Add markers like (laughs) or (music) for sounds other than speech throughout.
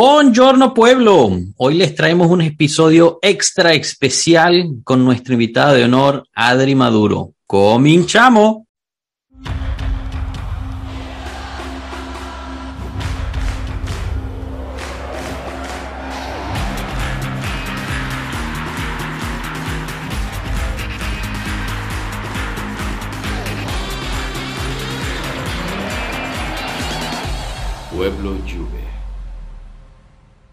Buongiorno pueblo, hoy les traemos un episodio extra especial con nuestra invitada de honor, Adri Maduro. Cominchamo.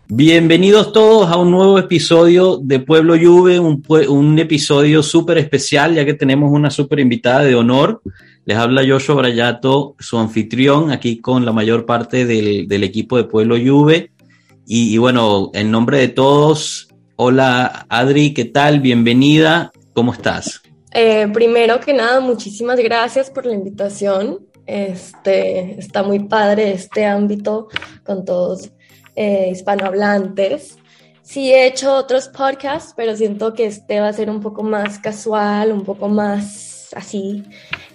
Bienvenidos todos a un nuevo episodio de Pueblo Juve, un, episodio súper especial ya que tenemos una súper invitada de honor. Les habla Joshua Brayato, su anfitrión, aquí con la mayor parte del, equipo de Pueblo Juve. Y, y bueno, en nombre de todos, hola Adri, ¿qué tal? Bienvenida, ¿cómo estás? Eh, primero que nada, muchísimas gracias por la invitación. Este, está muy padre este ámbito con todos eh, hispanohablantes. Sí he hecho otros podcasts, pero siento que este va a ser un poco más casual, un poco más así.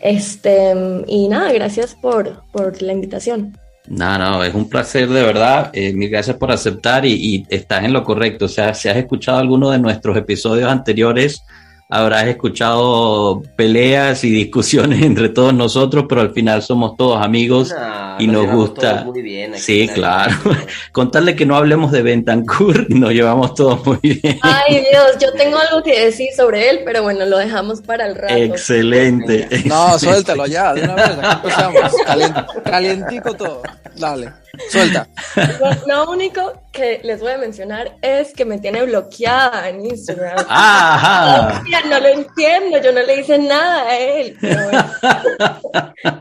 Este, y nada, gracias por, por la invitación. No, no, es un placer de verdad. Eh, mil gracias por aceptar y, y estás en lo correcto. O sea, si has escuchado alguno de nuestros episodios anteriores, habrás escuchado peleas y discusiones (laughs) entre todos nosotros, pero al final somos todos amigos No, y nos gusta. todos Muy bien aquí, Sí, claro. (laughs) Contarle que no hablemos de Bentancur, (laughs) nos llevamos todos muy bien. Ay Dios, yo tengo algo que decir sobre él, pero bueno, lo dejamos para el rato. Excelente. No, suéltalo ya, de una vez, aquí empezamos. Calien- calientico todo. Dale, suelta. Lo, lo único que les voy a mencionar es que me tiene bloqueada en Instagram. Ajá. No lo entiendo, yo no le hice nada a él. (laughs)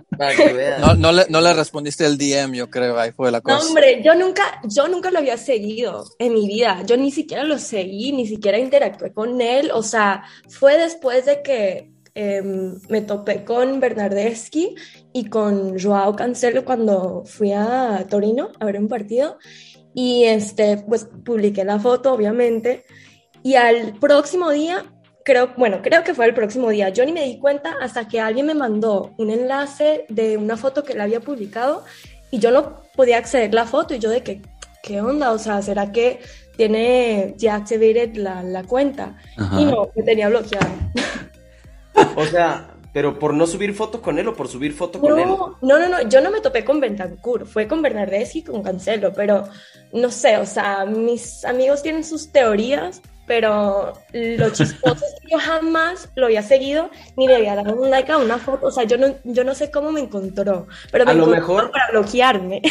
No, no, le, no le respondiste el DM, yo creo, ahí fue la No, cosa. hombre, yo nunca, yo nunca lo había seguido en mi vida. Yo ni siquiera lo seguí, ni siquiera interactué con él. O sea, fue después de que em, me topé con Bernardeschi y con Joao Cancelo cuando fui a Torino a ver un partido. Y este, pues publiqué la foto, obviamente. Y al próximo día, creo, bueno, creo que fue el próximo día, yo ni me di cuenta hasta que alguien me mandó un enlace de una foto que él había publicado y yo no podía acceder a la foto y yo de que, ¿qué onda? O sea, ¿será que tiene ya activated la, la cuenta? Ajá. Y no, me tenía bloqueado. O sea, pero por no subir foto con él o por subir foto con él. No, no, no, no, yo no me topé con Bentancur, fue con Bernardeschi y con Cancelo, pero no sé, o sea, mis amigos tienen sus teorías, pero lo chistoso es que yo jamás lo había seguido ni le había dado un like a una foto, o sea, yo no, yo no sé cómo me encontró, pero me A lo encontró mejor- para bloquearme.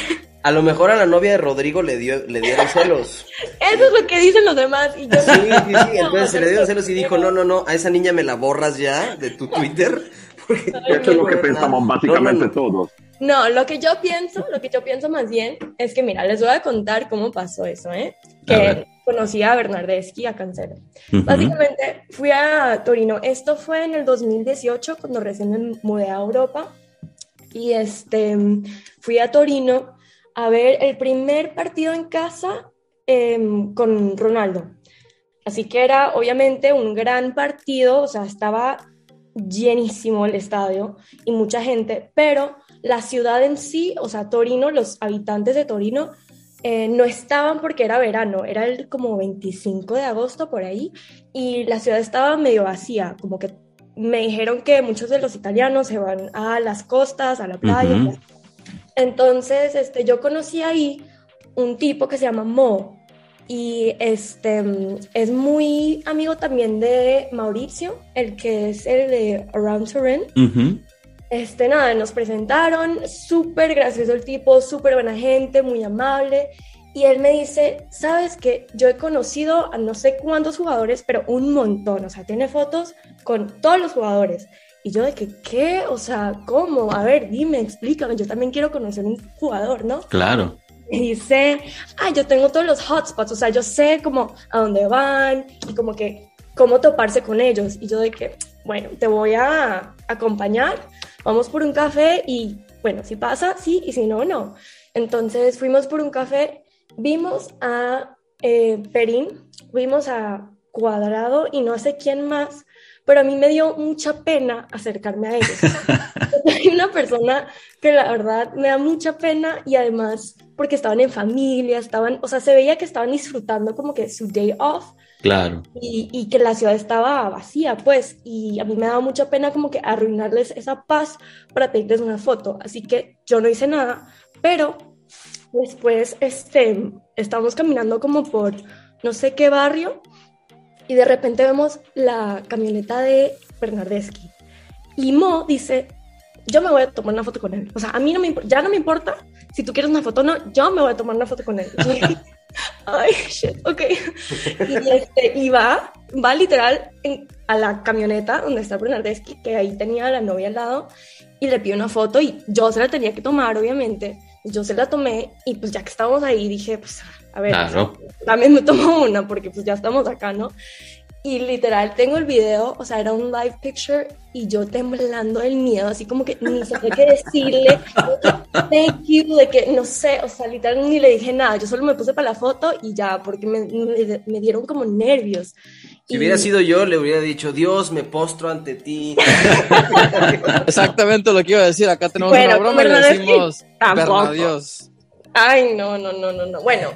A lo mejor a la novia de Rodrigo le dio, le dieron celos. Eso es lo que dicen los demás y yo Sí, sí, sí. Entonces se le dieron celos y dijo, no, no, no, a esa niña me la borras ya de tu Twitter. (laughs) Porque Eso es lo que pensamos básicamente No, no, no. todos. No, lo que yo pienso, lo que yo pienso más bien es que, mira, les voy a contar cómo pasó eso, ¿eh? A Que ver. Conocí a Bernardeschi a Cancelo. Ujú. Básicamente fui a Torino. Esto fue en el 2018, cuando recién me mudé a Europa. Y este, fui a Torino a ver el primer partido en casa em, con Ronaldo. Así que era obviamente un gran partido, o sea, estaba llenísimo el estadio y mucha gente, pero la ciudad en sí, o sea, Torino, los habitantes de Torino, eh, no estaban porque era verano, era el como 25 de agosto por ahí, y la ciudad estaba medio vacía, como que me dijeron que muchos de los italianos se van a las costas, a la playa. Ujú. Entonces, este, yo conocí ahí un tipo que se llama Mo, y este es muy amigo también de Mauricio, el que es el de Around Turin. Ujú. Este, nada, nos presentaron, súper gracioso el tipo, súper buena gente, muy amable. Y él me dice, sabes que yo he conocido a no sé cuántos jugadores, pero un montón, o sea, tiene fotos con todos los jugadores. Y yo de que, ¿qué? O sea, ¿cómo? A ver, dime, explícame, yo también quiero conocer un jugador, ¿no? Claro. Y dice, ah, yo tengo todos los hotspots, o sea, yo sé como a dónde van y como que cómo toparse con ellos. Y yo de que, bueno, te voy a acompañar, vamos por un café y, bueno, si pasa, sí, y si no, no. Entonces fuimos por un café, vimos a eh, Perín, vimos a Cuadrado y no sé quién más, pero a mí me dio mucha pena acercarme a ellos. (laughs) Hay una persona que la verdad me da mucha pena y además porque estaban en familia, estaban, o sea, se veía que estaban disfrutando como que su day off. Claro. Y, y, que la ciudad estaba vacía, pues, y a mí me daba mucha pena como que arruinarles esa paz para pedirles una foto. Así que yo no hice nada, pero después, este, estábamos caminando como por no sé qué barrio y de repente vemos la camioneta de Bernardeschi. Y Mo dice, yo me voy a tomar una foto con él. O sea, a mí no me ya no me importa si tú quieres una foto o no, yo me voy a tomar una foto con él. (laughs) Ay, shit, ok. Y, este, y va, va literal a la camioneta donde está Bernardeschi, que ahí tenía a la novia al lado, y le pide una foto y yo se la tenía que tomar, obviamente. Yo se la tomé y pues ya que estábamos ahí dije, pues a ver, también me tomo una porque pues ya estamos acá, ¿no? Y literal, tengo el video, o sea, era un live picture y yo temblando del miedo, así como que ni sabía qué decirle, (laughs) thank you, de que no sé, o sea, literal ni le dije nada, yo solo me puse para la foto y ya, porque me, me, dieron como nervios. Si hubiera sido yo, le hubiera dicho, Dios, me postro ante ti. (laughs) Exactamente lo que iba a decir, acá tenemos una broma y le decimos, Dios. Ay, no, no, no, no, no. Bueno,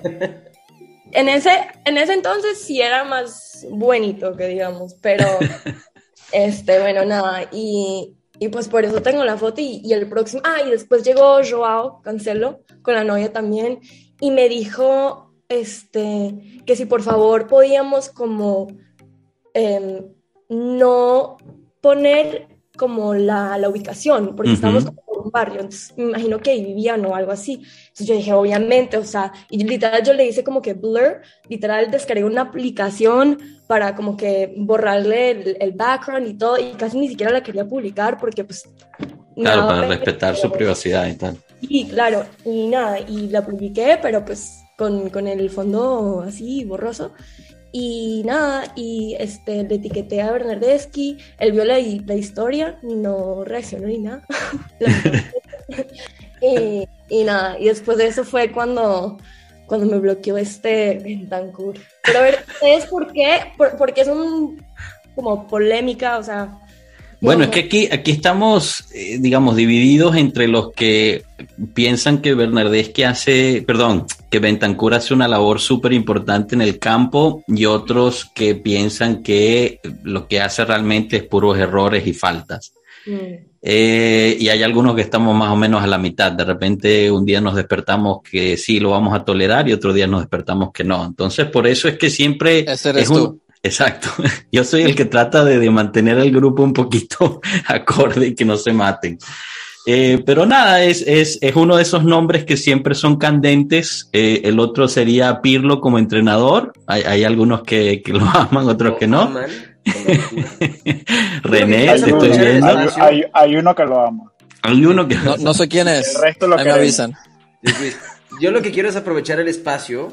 en ese, en ese entonces sí era más bonito que digamos, pero (laughs) este, bueno, nada, y, y pues por eso tengo la foto y, y, el próximo, ah, y después llegó Joao Cancelo con la novia también y me dijo, este, que si por favor podíamos como em, no poner como la, la ubicación, porque estamos como un barrio, entonces me imagino que ahí vivían o algo así. Entonces yo dije, obviamente, o sea, y literal yo le hice como que blur, literal descargué una aplicación para como que borrarle el, el background y todo, y casi ni siquiera la quería publicar porque pues... Claro, para respetar su privacidad y tal. Y claro, y nada, y la publiqué, pero pues con, con el fondo así borroso. Y nada, y este, le etiqueté a Bernardeschi, él vio la, la historia, no reaccionó ni nada. (laughs) y, (laughs) y, nada, y después de eso fue cuando, cuando me bloqueó este Bentancur. Pero a ver, ¿ustedes por qué? Por, porque es un como polémica, o sea, bueno, es que aquí, aquí estamos, eh, digamos, divididos entre los que piensan que Bernardeschi hace, perdón, que Bentancur hace una labor súper importante en el campo y otros que piensan que lo que hace realmente es puros errores y faltas. Mm. Eh, y hay algunos que estamos más o menos a la mitad. De repente un día nos despertamos que sí lo vamos a tolerar y otro día nos despertamos que no. Entonces por eso es que siempre es un, Exacto. (laughs) Yo soy el que trata de, mantener el grupo un poquito (laughs) acorde y que no se maten. Eh, pero nada, es, es, es, uno de esos nombres que siempre son candentes. Eh, el otro sería Pirlo como entrenador. Hay, hay algunos que, que, lo (laughs) aman, otros que no. René, te estoy viendo. Hay, hay, uno que lo ama. Hay uno que no, no sé quién es. El resto lo que me avisan. Yo lo que quiero es aprovechar el espacio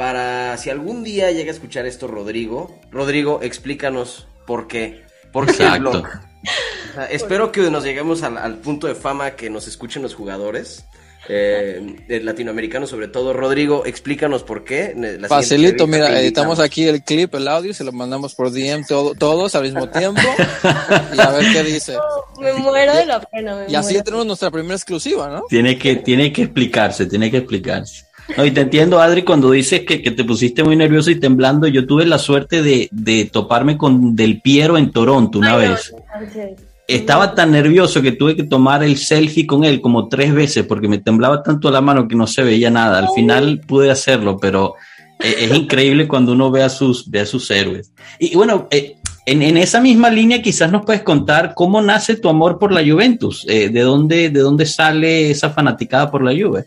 para si algún día llega a escuchar esto Rodrigo, Rodrigo, explícanos por qué. ¿Por qué el blog? espero que nos lleguemos al, punto de fama que nos escuchen los jugadores. Eh, latinoamericanos sobre todo. Rodrigo, explícanos por qué. Facilito, mira, editamos aquí el clip, el audio, se lo mandamos por DM todos al mismo tiempo y a ver qué dice. me muero de la pena. y así tenemos nuestra primera exclusiva, ¿no? Tiene que, tiene que explicarse, tiene que explicarse. No, y te entiendo, Adri, cuando dices que, te pusiste muy nervioso y temblando. Yo tuve la suerte de, toparme con Del Piero en Toronto una vez. Estaba tan nervioso que tuve que tomar el selfie con él como tres veces porque me temblaba tanto la mano que no se veía nada. Al final pude hacerlo, pero e, es, increíble cuando uno ve a sus, ve a sus héroes. Y, bueno, eh, en, esa misma línea quizás nos puedes contar cómo nace tu amor por la Juventus, eh, de, dónde, de dónde sale esa fanaticada por la Juve.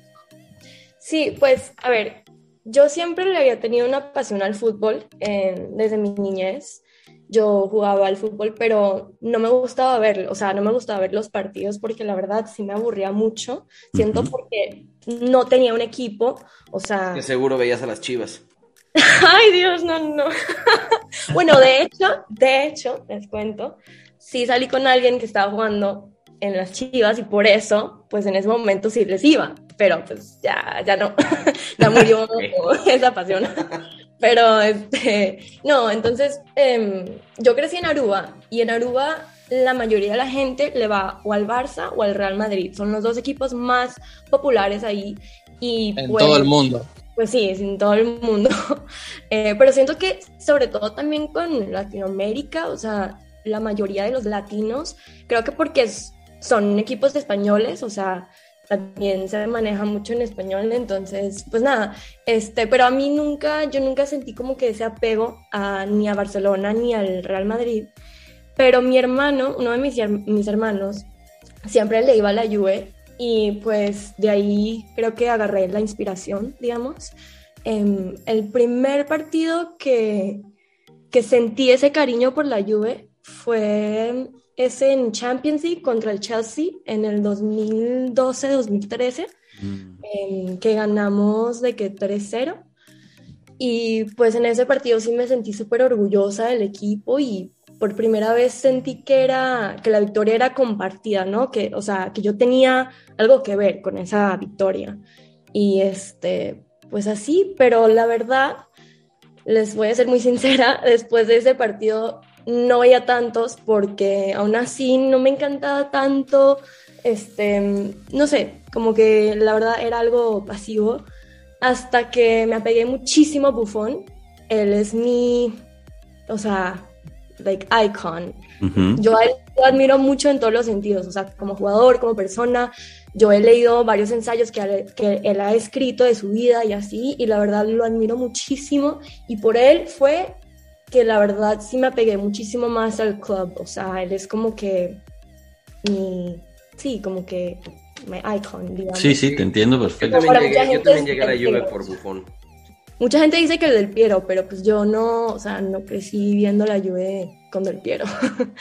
Sí, pues a ver, yo siempre le había tenido una pasión al fútbol desde mi niñez. Yo jugaba al fútbol, pero no me gustaba verlo, o sea, no me gustaba ver los partidos porque la verdad sí me aburría mucho. Siento porque no tenía un equipo, o sea... Que seguro veías a las chivas. (laughs) Ay, Dios, no, no. (laughs) bueno, de hecho, de hecho, les cuento, sí salí con alguien que estaba jugando en las chivas y por eso, pues en ese momento sí les iba pero pues ya, ya no, (laughs) ya murió (laughs) esa pasión. Pero, este, no, entonces, em, yo crecí en Aruba y en Aruba la mayoría de la gente le va o al Barça o al Real Madrid. Son los dos equipos más populares ahí. Y en pues, todo el mundo. Pues sí, es en todo el mundo. (laughs) Eh, pero siento que sobre todo también con Latinoamérica, o sea, la mayoría de los latinos, creo que porque son equipos de españoles, o sea, también se maneja mucho en español, entonces, pues nada, este, pero a mí nunca, yo nunca sentí como que ese apego a, ni a Barcelona ni al Real Madrid, pero mi hermano, uno de mis, mis hermanos, siempre le iba a la Juve y pues de ahí creo que agarré la inspiración, digamos. Em, el primer partido que, que sentí ese cariño por la Juve fue ese en Champions League contra el Chelsea en el 2012-2013, mm. em, que ganamos de que 3-0. Y pues en ese partido sí me sentí súper orgullosa del equipo y por primera vez sentí que era que la victoria era compartida, ¿no? Que, o sea, que yo tenía algo que ver con esa victoria. Y este, pues así, pero la verdad, les voy a ser muy sincera, (laughs) después de ese partido no veía tantos porque aún así no me encantaba tanto, este, no sé, como que la verdad era algo pasivo, hasta que me apegué muchísimo a Buffon. Él es mi, o sea, like icon. Yo a él lo admiro mucho en todos los sentidos, o sea, como jugador, como persona. Yo he leído varios ensayos que, que él ha escrito de su vida y así, y la verdad lo admiro muchísimo. Y por él fue que la verdad sí me apegué muchísimo más al club, o sea, él es como que mi, sí, como que mi icon, digamos. Sí, sí, te entiendo perfecto. Yo también, llegué, yo también llegué a la Juve por Buffon. Mucha gente dice que el del Piero, pero pues yo no, o sea, no crecí viendo la Juve con del Piero. (laughs)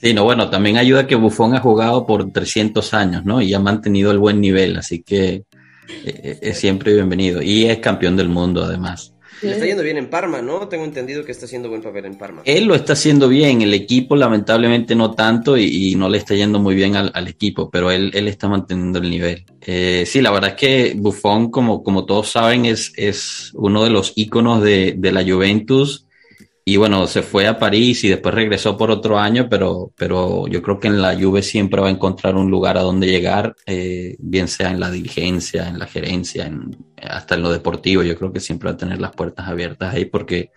Sí, no, bueno, también ayuda que Buffon ha jugado por 300 años, ¿no? Y ha mantenido el buen nivel, así que eh, es siempre bienvenido. Y es campeón del mundo, además. Le está yendo bien en Parma, ¿no? Tengo entendido que está haciendo buen papel en Parma. Él lo está haciendo bien, el equipo lamentablemente no tanto y, no le está yendo muy bien al, equipo, pero él, él, está manteniendo el nivel. Eh, sí, la verdad es que Buffon, como, como todos saben, es, es uno de los íconos de, de la Juventus y bueno, se fue a París y después regresó por otro año, pero, pero yo creo que en la Juve siempre va a encontrar un lugar a donde llegar, eh, bien sea en la dirigencia, en la gerencia, en, hasta en lo deportivo. Yo creo que siempre va a tener las puertas abiertas ahí porque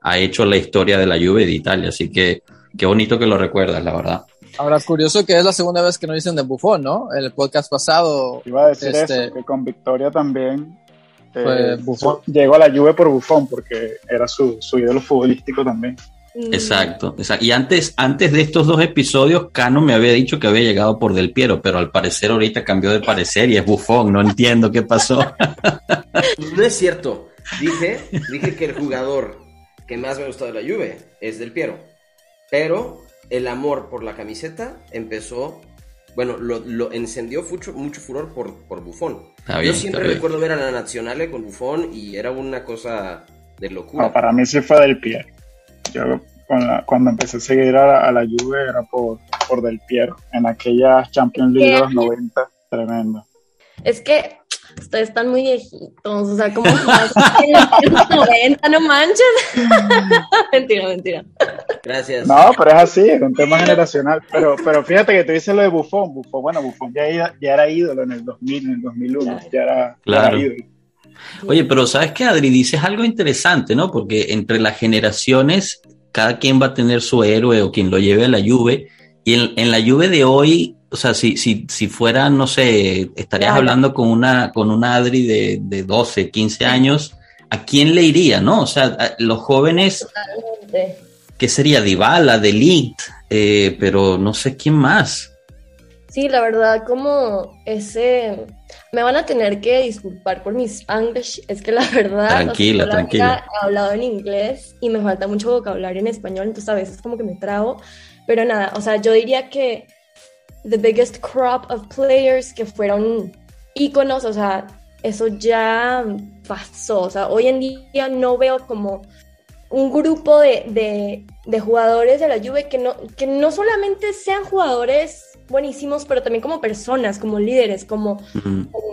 ha hecho la historia de la Juve de Italia. Así que qué bonito que lo recuerdas, la verdad. Ahora, curioso que es la segunda vez que nos dicen de Buffon, ¿no? En el podcast pasado. Iba a decir este, eso, que con Victoria también eh, llegó a la Juve por Buffon porque era su, su ídolo futbolístico también. Mm. Exacto, Y antes, antes de estos dos episodios, Cano me había dicho que había llegado por Del Piero, pero al parecer ahorita cambió de parecer y es Buffon, no entiendo qué pasó. (laughs) No es cierto. Dije, dije que el jugador que más me gustó de la Juve es Del Piero. Pero el amor por la camiseta empezó bueno, lo, encendió mucho, mucho furor por, por Buffon. Yo siempre recuerdo ver a la Nacional con Buffon y era una cosa de locura. para mí sí fue del Piero. Yo cuando empecé a seguir a la, Juve era por, por del Piero. En aquella Champions League de los 90, tremendo. Es que ustedes están muy viejitos, o sea, como (laughs) en los 90, no manches. (laughs) mentira, mentira. Gracias. No, pero es así, es un tema generacional. Pero, pero fíjate que te dices lo de Buffon, Buffon, bueno, Buffon ya, ya era ídolo en el 2000, en el 2001, ya era, claro. ídolo. Oye, pero sabes que Adri dices algo interesante, ¿no? Porque entre las generaciones, cada quien va a tener su héroe o quien lo lleve a la Juve. Y en, en la Juve de hoy, o sea, si, si, si fuera, no sé, estarías hablando con una, con una Adri de, de 12, 15 años, ¿a quién le iría, no? O sea, los jóvenes, Totalmente. ¿qué sería? Dybala, Delict, eh, pero no sé quién más. Sí, la verdad, como ese... Me van a tener que disculpar por mis English, es que la verdad... Tranquila, tranquila. He hablado en inglés y me falta mucho vocabulario en español, entonces a veces como que me trago, pero nada, o sea, yo diría que the biggest crop of players que fueron íconos, o sea, eso ya pasó, o sea, hoy en día no veo como un grupo de, de, jugadores de la Juve que no, que no solamente sean jugadores buenísimos, pero también como personas, como líderes, como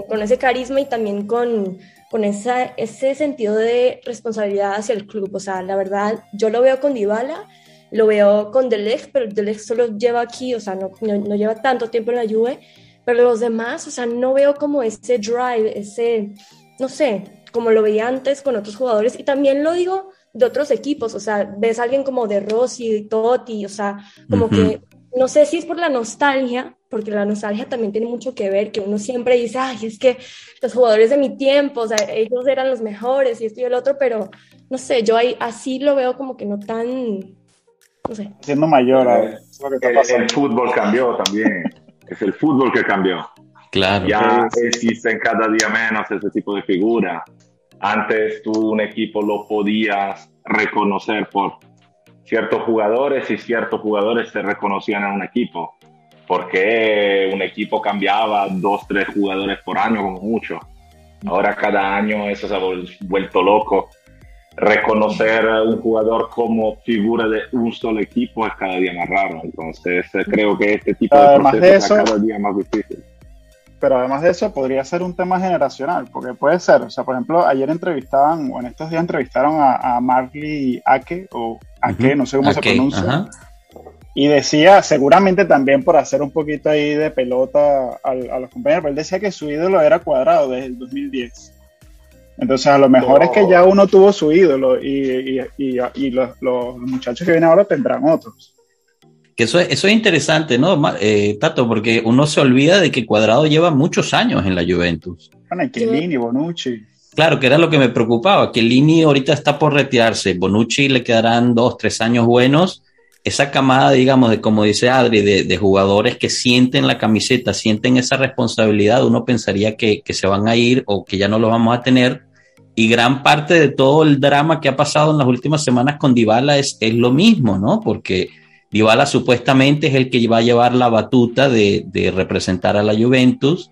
con, ese carisma y también con, con esa, ese sentido de responsabilidad hacia el club. O sea, la verdad, yo lo veo con Dybala, lo veo con Delec, pero Delec solo lleva aquí, o sea, no, no, lleva tanto tiempo en la Juve, pero los demás, o sea, no veo como ese drive, ese, no sé, como lo veía antes con otros jugadores. Y también lo digo de otros equipos, o sea, ves a alguien como de Rossi, Totti, o sea, como que no sé si es por la nostalgia, porque la nostalgia también tiene mucho que ver, que uno siempre dice, ay, es que los jugadores de mi tiempo, o sea, ellos eran los mejores y esto y el otro, pero no sé, yo ahí así lo veo como que no tan, no sé. Siendo mayor, el, fútbol cambió también, es el fútbol que cambió. Claro. Ya existen cada día menos ese tipo de figuras. Antes tú un equipo lo podías reconocer por ciertos jugadores y ciertos jugadores se reconocían en un equipo. Porque un equipo cambiaba dos, tres jugadores por año como mucho. Ahora cada año eso se ha vuelto loco. Reconocer a un jugador como figura de un solo equipo es cada día más raro. Entonces creo que este tipo de proceso es cada día más difícil pero además de eso podría ser un tema generacional, porque puede ser, o sea, por ejemplo, ayer entrevistaban, o en estos días entrevistaron a, a Marley Ake, o Ake, no sé cómo se pronuncia, y decía, seguramente también por hacer un poquito ahí de pelota a, los compañeros, pero él decía que su ídolo era cuadrado desde el 2010. Entonces, a lo mejor es que ya uno tuvo su ídolo y, y, y los, los muchachos que vienen ahora tendrán otros. Que eso, eso es interesante, ¿no, eh, Tato? Porque uno se olvida de que Cuadrado lleva muchos años en la Juventus. Bueno, Chiellini, Bonucci. Claro, que era lo que me preocupaba. que Lini ahorita está por retirarse. Bonucci le quedarán dos, tres años buenos. Esa camada, digamos, de como dice Adri, de, jugadores que sienten la camiseta, sienten esa responsabilidad, uno pensaría que, que se van a ir o que ya no lo vamos a tener. Y gran parte de todo el drama que ha pasado en las últimas semanas con Dybala es, es lo mismo, ¿no? Porque Dybala supuestamente es el que va a llevar la batuta de, representar a la Juventus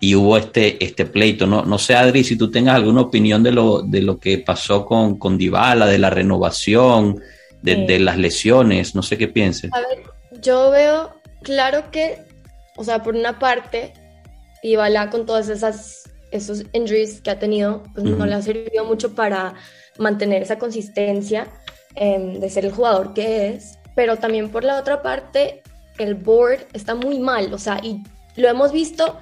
y hubo este, este pleito. No, no sé, Adri, si tú tengas alguna opinión de lo, de lo que pasó con, con Dybala, de la renovación, de, las lesiones, no sé qué pienses. A ver, yo veo claro que, o sea, por una parte, Dybala con todas esas esos injuries que ha tenido, pues no le ha servido mucho para mantener esa consistencia em, de ser el jugador que es pero también por la otra parte, el board está muy mal, o sea, y lo hemos visto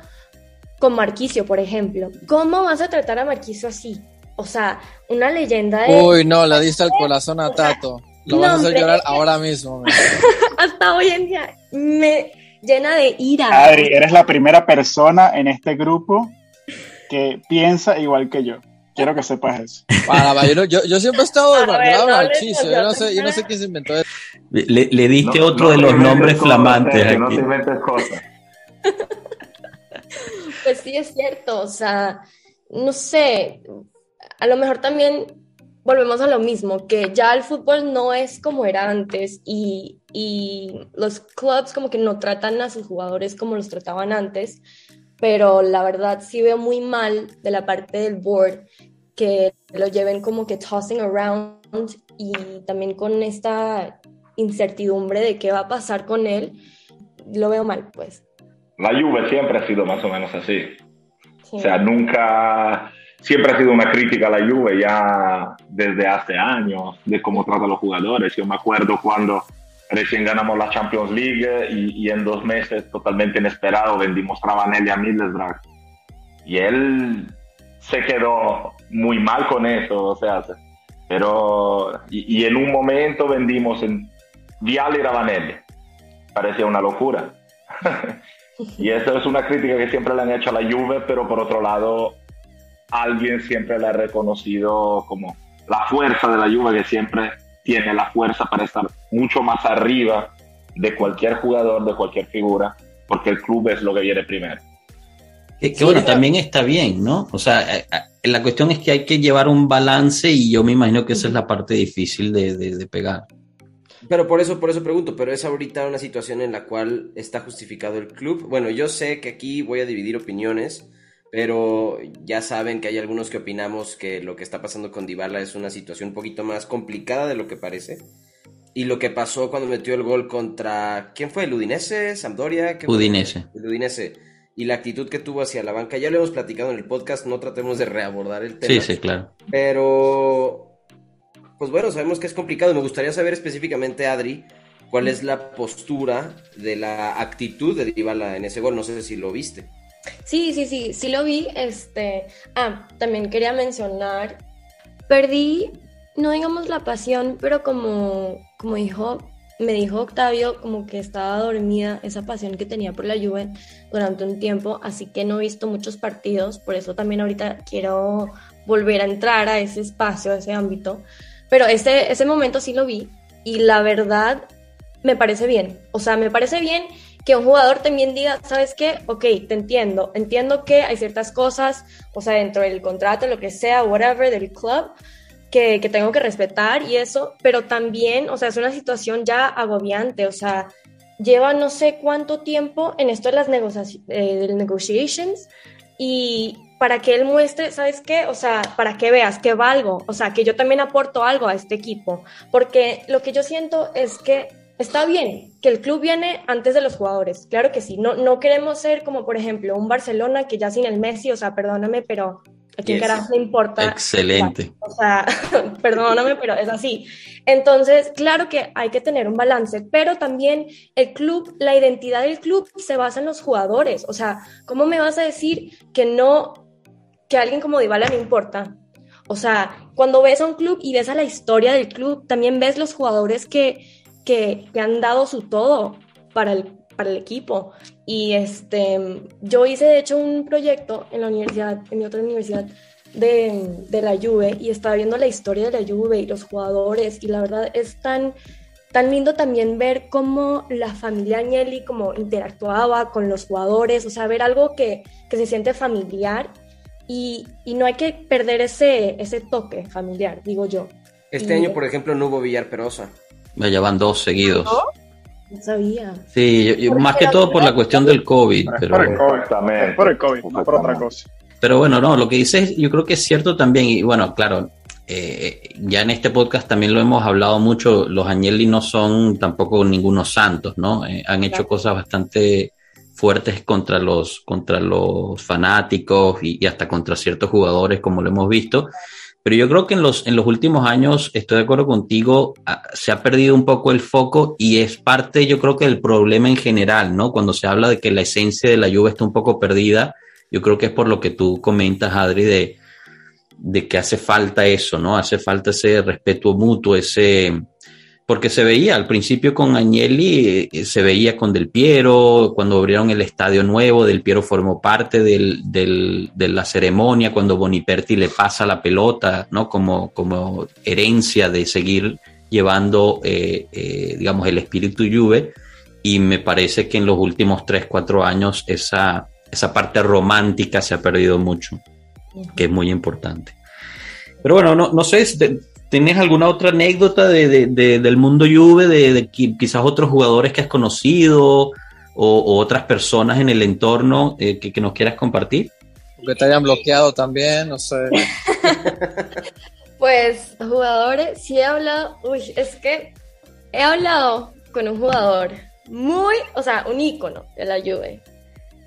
con Marquicio, por ejemplo. ¿Cómo vas a tratar a Marquicio así? O sea, una leyenda de... Uy, no, le diste el (laughs) corazón a Tato. Lo vas a hacer llorar ahora mismo. (laughs) Hasta hoy en día me llena de ira. Adri, eres la primera persona en este grupo que piensa igual que yo. Quiero que sepas eso. yo, siempre he estado de. Yo no sé, yo no sé quién se inventó eso. Le, le diste otro de los nombres flamantes. aquí. No te inventes cosas. (laughs) pues sí, es cierto. O sea, no sé. A lo mejor también volvemos a lo mismo, que ya el fútbol no es como era antes y, y los clubs como que no tratan a sus jugadores como los trataban antes pero la verdad sí veo muy mal de la parte del board que lo lleven como que tossing around y también con esta incertidumbre de qué va a pasar con él, lo veo mal, pues. La Juve siempre ha sido más o menos así. O sea, nunca, siempre ha sido una crítica a la Juve ya desde hace años, de cómo trata a los jugadores. Yo me acuerdo cuando recién ganamos la Champions League y, en dos meses, totalmente inesperado, vendimos Travanelli a Middlesbrough. Y él se quedó muy mal con eso, o sea, pero, y, en un momento vendimos en Vial y Ravanelli. Parecía una locura. (laughs) y eso es una crítica que siempre le han hecho a la Juve, pero por otro lado, alguien siempre le ha reconocido como la fuerza de la Juve, que siempre tiene la fuerza para estar mucho más arriba de cualquier jugador, de cualquier figura, porque el club es lo que viene primero. Que, bueno, también está bien, ¿no? O sea, eh, eh, la cuestión es que hay que llevar un balance y yo me imagino que esa es la parte difícil de, pegar. Pero por eso, por eso pregunto, pero es ahorita una situación en la cual está justificado el club. Bueno, yo sé que aquí voy a dividir opiniones, pero ya saben que hay algunos que opinamos que lo que está pasando con Dybala es una situación un poquito más complicada de lo que parece. y lo que pasó cuando metió el gol contra. ¿Quién fue? ¿El Udinese? ¿Sampdoria? Udinese. El Udinese. Y la actitud que tuvo hacia la banca. Ya lo hemos platicado en el podcast, no tratemos de reabordar el tema. Sí, sí, claro. Pero. Pues bueno, sabemos que es complicado. Me gustaría saber específicamente, Adri, cuál es la postura de la actitud de Dybala en ese gol. No sé si lo viste. Sí, sí, sí, sí lo vi. Este. Ah, también quería mencionar. Perdí no digamos la pasión, pero como, como dijo, me dijo Octavio, como que estaba dormida esa pasión que tenía por la Juve durante un tiempo, así que no he visto muchos partidos, por eso también ahorita quiero volver a entrar a ese espacio, a ese ámbito, pero ese, ese momento sí lo vi y la verdad me parece bien, o sea, me parece bien que un jugador también diga, ¿sabes qué? Ok, te entiendo, entiendo que hay ciertas cosas, o sea, dentro del contrato, lo que sea, whatever, del club, que, tengo que respetar y eso, pero también, o sea, es una situación ya agobiante, o sea, lleva no sé cuánto tiempo en esto de las eh, negotiations y para que él muestre, ¿sabes qué? O sea, para que veas que valgo, o sea, que yo también aporto algo a este equipo, porque lo que yo siento es que está bien que el club viene antes de los jugadores, claro que sí, no, no queremos ser como por ejemplo un Barcelona que ya sin el Messi, o sea, perdóname, pero ¿A quién carajo le importa? Excelente. O sea, (laughs) perdóname, pero es así. Entonces, claro que hay que tener un balance, pero también el club, la identidad del club se basa en los jugadores. O sea, ¿cómo me vas a decir que no, que alguien como Dybala no importa? O sea, cuando ves a un club y ves a la historia del club, también ves los jugadores que, que, que han dado su todo para el, para el equipo. Y este, yo hice de hecho un proyecto en la universidad, en mi otra universidad, de, de, la Juve y estaba viendo la historia de la Juve y los jugadores y la verdad es tan, tan lindo también ver cómo la familia Agnelli como interactuaba con los jugadores, o sea, ver algo que, que se siente familiar y, y, no hay que perder ese, ese toque familiar, digo yo. Este año, por ejemplo, no hubo Villar Perosa. Ya van dos seguidos. No sabía. Sí, más que todo por la cuestión del COVID. Pero... Por el COVID también. Por el COVID, no por otra cosa. Pero bueno, no, lo que dices yo creo que es cierto también. Y bueno, claro, eh, ya en este podcast también lo hemos hablado mucho. Los Agnelli no son tampoco ningunos santos, ¿no? Eh, han hecho cosas bastante fuertes contra los, contra los fanáticos y, y, hasta contra ciertos jugadores, como lo hemos visto. Pero yo creo que en los, en los últimos años, estoy de acuerdo contigo, ah, se ha perdido un poco el foco y es parte, yo creo que del problema en general, ¿no? Cuando se habla de que la esencia de la lluvia está un poco perdida, yo creo que es por lo que tú comentas, Adri, de, de que hace falta eso, ¿no? Hace falta ese respeto mutuo, ese, porque se veía al principio con Agnelli, eh, se veía con Del Piero, cuando abrieron el estadio nuevo, Del Piero formó parte del, del, de la ceremonia, cuando Boniperti le pasa la pelota, ¿no? Como, como herencia de seguir llevando, eh, eh, digamos, el espíritu Juve, y me parece que en los últimos 3, 4 años esa, esa parte romántica se ha perdido mucho, que es muy importante. Pero bueno, no, no sé, ¿Tienes alguna otra anécdota de, del mundo Juve, de, quizás otros jugadores que has conocido o, otras personas en el entorno eh, que, nos quieras compartir? Que te hayan bloqueado también, no sé. (laughs) pues jugadores, sí he hablado, uy, es que he hablado con un jugador muy, o sea, un ícono de la Juve,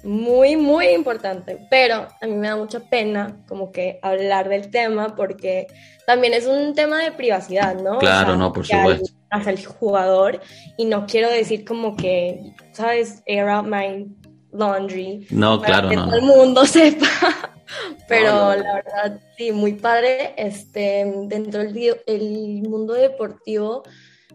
muy, muy importante, pero a mí me da mucha pena como que hablar del tema porque también es un tema de privacidad, ¿no? Claro, no, por supuesto. Hacia el jugador y no quiero decir como que, ¿sabes? Air out my laundry. No, claro, que no. todo el mundo (laughs) sepa. Pero la verdad, sí, muy padre. Este, dentro del el mundo deportivo,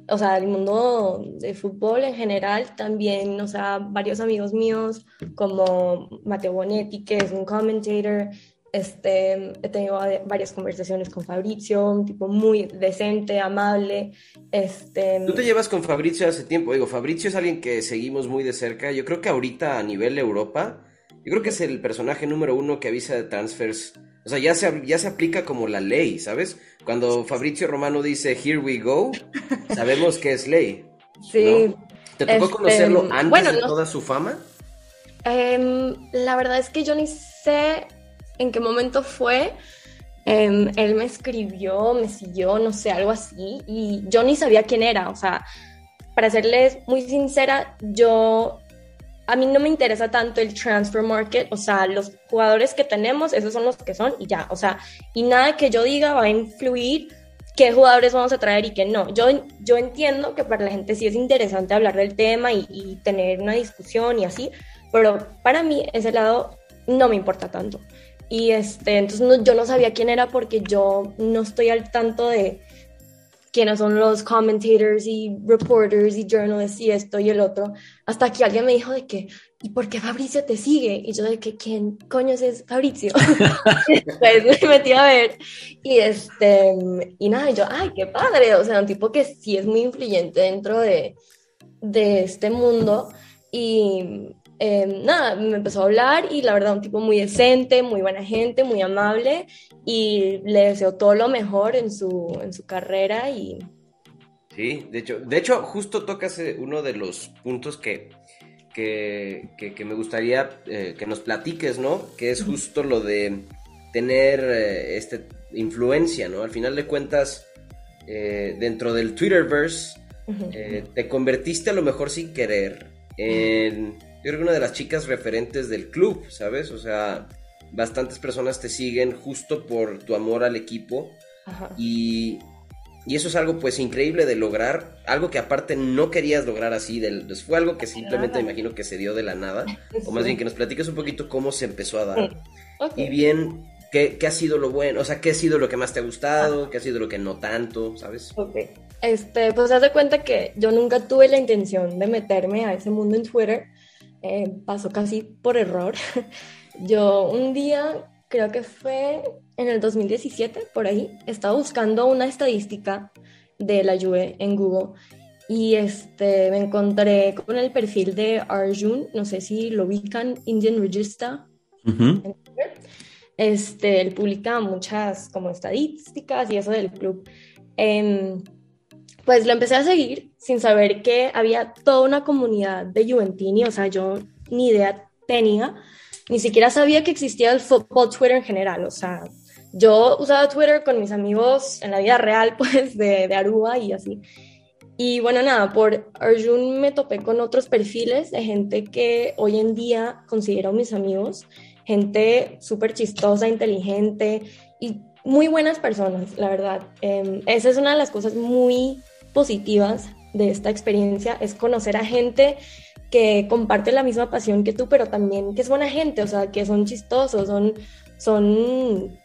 o sea, el mundo de fútbol en general, también, o sea, varios amigos míos, como Mateo Bonetti, que es un commentator, este, he tenido varias conversaciones con Fabrizio, un tipo muy decente, amable. Este... Tú te llevas con Fabrizio hace tiempo, digo, Fabrizio es alguien que seguimos muy de cerca, yo creo que ahorita a nivel Europa, yo creo que es el personaje número uno que avisa de transfers, o sea, ya se, ya se aplica como la ley, ¿sabes? Cuando Fabrizio Romano dice, here we go, sabemos que es ley. Sí. ¿Te tocó este, conocerlo antes de toda su fama? Em, la verdad es que yo ni sé en qué momento fue, Em, él me escribió, me siguió, no sé, algo así, y yo ni sabía quién era, o sea, para serles muy sincera, yo, a mí no me interesa tanto el transfer market, o sea, los jugadores que tenemos, esos son los que son, y ya, o sea, y nada que yo diga va a influir qué jugadores vamos a traer y qué no. Yo, yo entiendo que para la gente sí es interesante hablar del tema y, tener una discusión y así, pero para mí ese lado no me importa tanto. Y este, entonces yo no sabía quién era porque yo no estoy al tanto de quiénes son los commentators y reporters y journalists y esto y el otro, hasta que alguien me dijo de que, ¿y por qué Fabricio te sigue? Y yo de que, ¿quién coño es Fabricio? (laughs) Pues me metí a ver y este, y nada, yo, ay, qué padre, o sea, un tipo que sí es muy influyente dentro de, de este mundo y Em, nada, me empezó a hablar y la verdad un tipo muy decente, muy buena gente, muy amable y le deseo todo lo mejor en su, en su carrera y... Sí, de hecho, de hecho justo tocas eh, uno de los puntos que, que, que, me gustaría eh, que nos platiques, ¿no? Que es justo lo de tener eh, este, influencia, ¿no? Al final de cuentas, dentro del Twitterverse, te convertiste a lo mejor sin querer en yo creo que una de las chicas referentes del club, ¿sabes? O sea, bastantes personas te siguen justo por tu amor al equipo. Y, y, eso es algo pues increíble de lograr, algo que aparte no querías lograr así, del, pues, fue algo que simplemente me imagino que se dio de la nada, o más bien que nos platiques un poquito cómo se empezó a dar. Y bien, ¿qué, ¿qué, ha sido lo bueno? O sea, ¿qué ha sido lo que más te ha gustado? ¿Qué ha sido lo que no tanto? ¿Sabes? Ok. Este, pues haz de cuenta que yo nunca tuve la intención de meterme a ese mundo en Twitter eh, pasó casi por error. (laughs) Yo un día, creo que fue en el 2017, por ahí, estaba buscando una estadística de la Juve en Google y este, me encontré con el perfil de Arjun, no sé si lo ubican, Indian Regista. Este, él publica muchas como estadísticas y eso del club. Em, pues lo empecé a seguir sin saber que había toda una comunidad de Juventini, o sea, yo ni idea tenía, ni siquiera sabía que existía el fútbol Twitter en general, o sea, yo usaba Twitter con mis amigos en la vida real, (laughs) pues, de, Aruba y así. Y bueno, nada, por Arjun me topé con otros perfiles de gente que hoy en día considero mis amigos, gente súper chistosa, inteligente y muy buenas personas, la verdad. Eh, esa es una de las cosas muy positivas de esta experiencia es conocer a gente que comparte la misma pasión que tú, pero también que es buena gente, o sea, que son chistosos, son, son,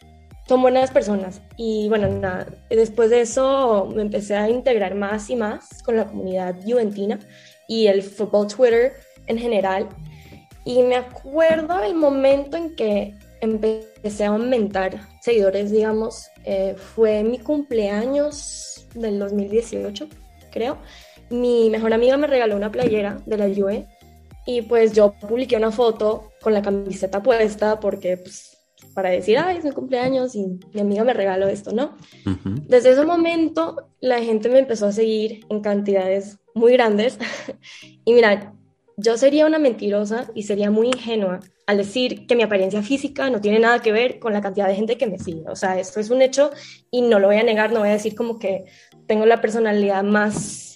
son buenas personas. Y bueno, nada, después de eso me empecé a integrar más y más con la comunidad juventina y el fútbol Twitter en general. Y me acuerdo el momento en que empecé a aumentar seguidores, digamos, eh, fue mi cumpleaños del 2018, creo. Mi mejor amiga me regaló una playera de la Juve y pues yo publiqué una foto con la camiseta puesta porque pues para decir, ay, es mi cumpleaños y mi amiga me regaló esto, ¿no? Desde ese momento la gente me empezó a seguir en cantidades muy grandes (laughs) y mira, yo sería una mentirosa y sería muy ingenua al decir que mi apariencia física no tiene nada que ver con la cantidad de gente que me sigue. O sea, esto es un hecho y no lo voy a negar, no voy a decir como que tengo la personalidad más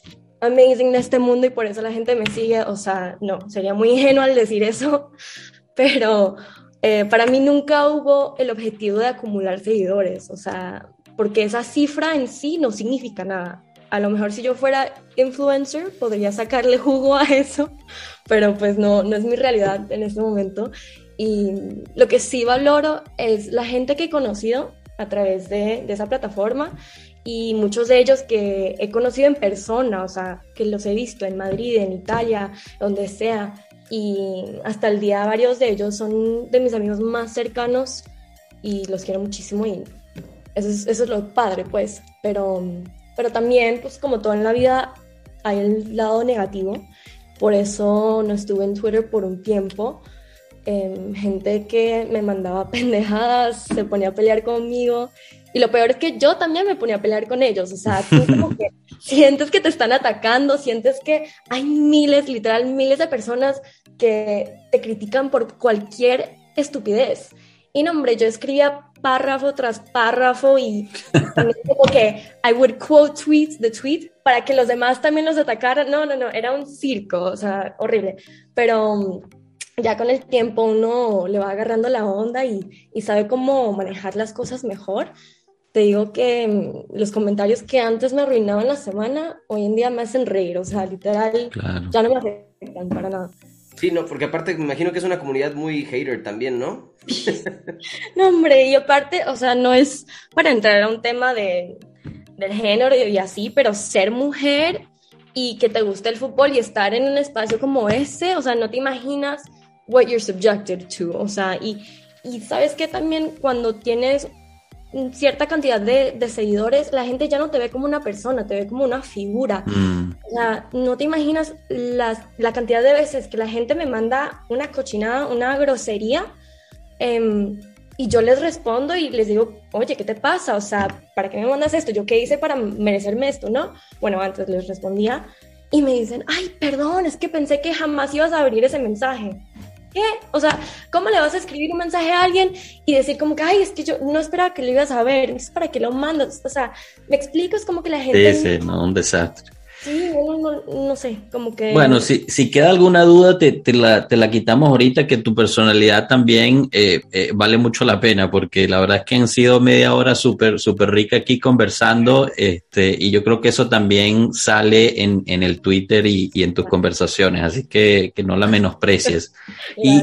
amazing de este mundo y por eso la gente me sigue. O sea, no, sería muy ingenuo al decir eso, (laughs) pero eh, para mí nunca hubo el objetivo de acumular seguidores. O sea, porque esa cifra en sí no significa nada a lo mejor si yo fuera influencer podría sacarle jugo a eso, (laughs) pero pues no, no es mi realidad en este momento. Y lo que sí valoro es la gente que he conocido a través de, de esa plataforma y muchos de ellos que he conocido en persona, o sea, que los he visto en Madrid, en Italia, donde sea. Y hasta el día varios de ellos son de mis amigos más cercanos y los quiero muchísimo y eso es, eso es lo padre, pues. Pero pero también, pues como todo en la vida, hay el lado negativo. Por eso no estuve en Twitter por un tiempo. Em, gente que me mandaba (laughs) pendejadas, se ponía a pelear conmigo. Y lo peor es que yo también me ponía a pelear con ellos. O sea, tú como que (laughs) sientes que te están atacando, sientes que hay miles, literal, miles de personas que te critican por cualquier estupidez. Y no, hombre, yo escribía párrafo tras párrafo y (laughs) como que I would quote tweets, the tweet, para que los demás también los atacaran. No, no, no, era un circo, o sea, horrible. Pero mm, ya con el tiempo uno le va agarrando la onda y, y sabe cómo manejar las cosas mejor. Te digo que mm, los comentarios que antes me arruinaban la semana, hoy en día me hacen reír, o sea, literal, ya no me afectan para nada. Sí, no, porque aparte me imagino que es una comunidad muy hater también, ¿no? (laughs) no, hombre, y aparte, o sea, no es para entrar a un tema de, del género y así, pero ser mujer y que te guste el fútbol y estar en un espacio como ese, o sea, no te imaginas what you're subjected to, o sea, y, y sabes que también cuando tienes cierta cantidad de, seguidores, la gente ya no te ve como una persona, te ve como una figura. Mm. O sea, no te imaginas la cantidad de veces que la gente me manda una cochinada, una grosería, em, y yo les respondo y les digo, oye, ¿qué te pasa? O sea, ¿para qué me mandas esto? ¿Yo qué hice para merecerme esto? ¿No? Bueno, antes les respondía y me dicen, ay, perdón, es que pensé que jamás ibas a abrir ese mensaje. ¿Qué? O sea, ¿cómo le vas a escribir un mensaje a alguien y decir como que, ay, es que yo no esperaba que lo ibas a ver, es para que lo mandas? O sea, me explico, es como que la gente... Sí, sí, no, un desastre. No, sé, como que... Bueno, si, si queda alguna duda, te, te, la, te la quitamos ahorita, que tu personalidad también eh, eh, vale mucho la pena, porque la verdad es que han sido media hora súper súper rica aquí conversando, este, y yo creo que eso también sale en, en el Twitter y, y, en tus conversaciones, así que, que no la menosprecies. (laughs) y,